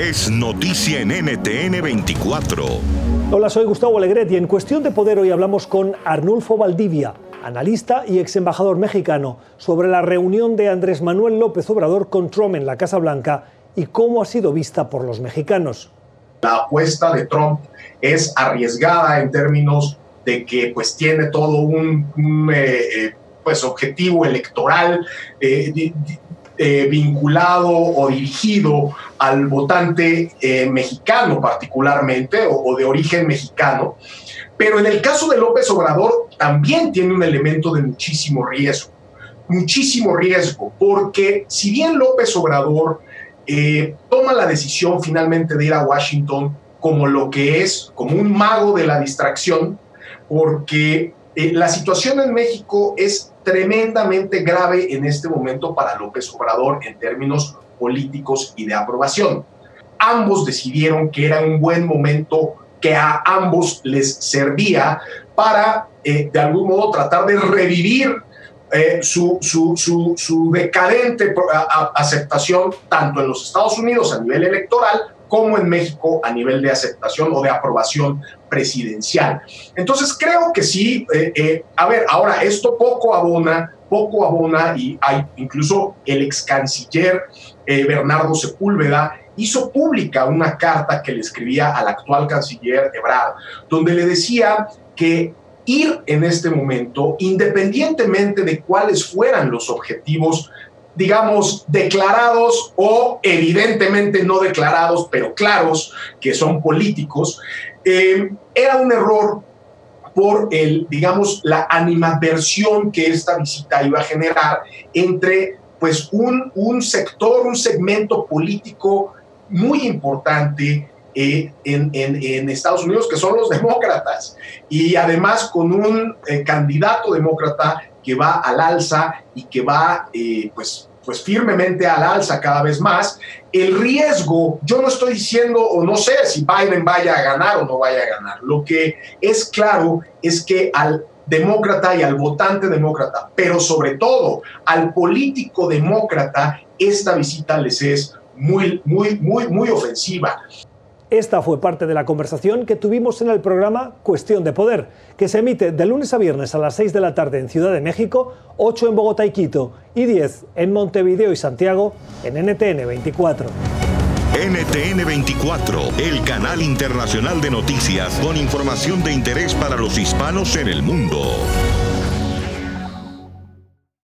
es noticia en NTN 24. Hola, soy Gustavo Alegret y en Cuestión de Poder hoy hablamos con Arnulfo Valdivia, analista y ex embajador mexicano, sobre la reunión de Andrés Manuel López Obrador con Trump en la Casa Blanca y cómo ha sido vista por los mexicanos. La apuesta de Trump es arriesgada en términos de que pues tiene todo un, eh, eh, pues objetivo electoral eh, vinculado o dirigido al votante mexicano particularmente o, de origen mexicano. Pero en el caso de López Obrador también tiene un elemento de muchísimo riesgo, muchísimo riesgo, porque si bien López Obrador toma la decisión finalmente de ir a Washington como lo que es, como un mago de la distracción, porque eh, la situación en México es tremendamente grave en este momento para López Obrador en términos políticos y de aprobación. Ambos decidieron que era un buen momento que a ambos les servía para, eh, de algún modo, tratar de revivir eh, su, su, su, decadente aceptación tanto en los Estados Unidos a nivel electoral como en México a nivel de aceptación o de aprobación presidencial. Entonces creo que sí, eh, eh, a ver, ahora esto poco abona, poco abona y hay incluso el ex canciller eh, Bernardo Sepúlveda hizo pública una carta que le escribía al actual canciller Ebrard, donde le decía que ir en este momento, independientemente de cuáles fueran los objetivos digamos, declarados o evidentemente no declarados, pero claros, que son políticos, eh, era un error por el, digamos, la animadversión que esta visita iba a generar entre pues un, un sector, un segmento político muy importante eh, en, Estados Unidos, que son los demócratas, y además con un eh, candidato demócrata que va al alza y que va pues, pues firmemente al alza cada vez más. El riesgo, yo no estoy diciendo o no sé si Biden vaya a ganar o no vaya a ganar. Lo que es claro es que al demócrata y al votante demócrata, pero sobre todo al político demócrata, esta visita les es muy, muy, muy, muy ofensiva. Esta fue parte de la conversación que tuvimos en el programa Cuestión de Poder, que se emite de lunes a viernes a las 6 de la tarde en Ciudad de México, 8 en Bogotá y Quito y 10 en Montevideo y Santiago en NTN 24. NTN 24, el canal internacional de noticias con información de interés para los hispanos en el mundo.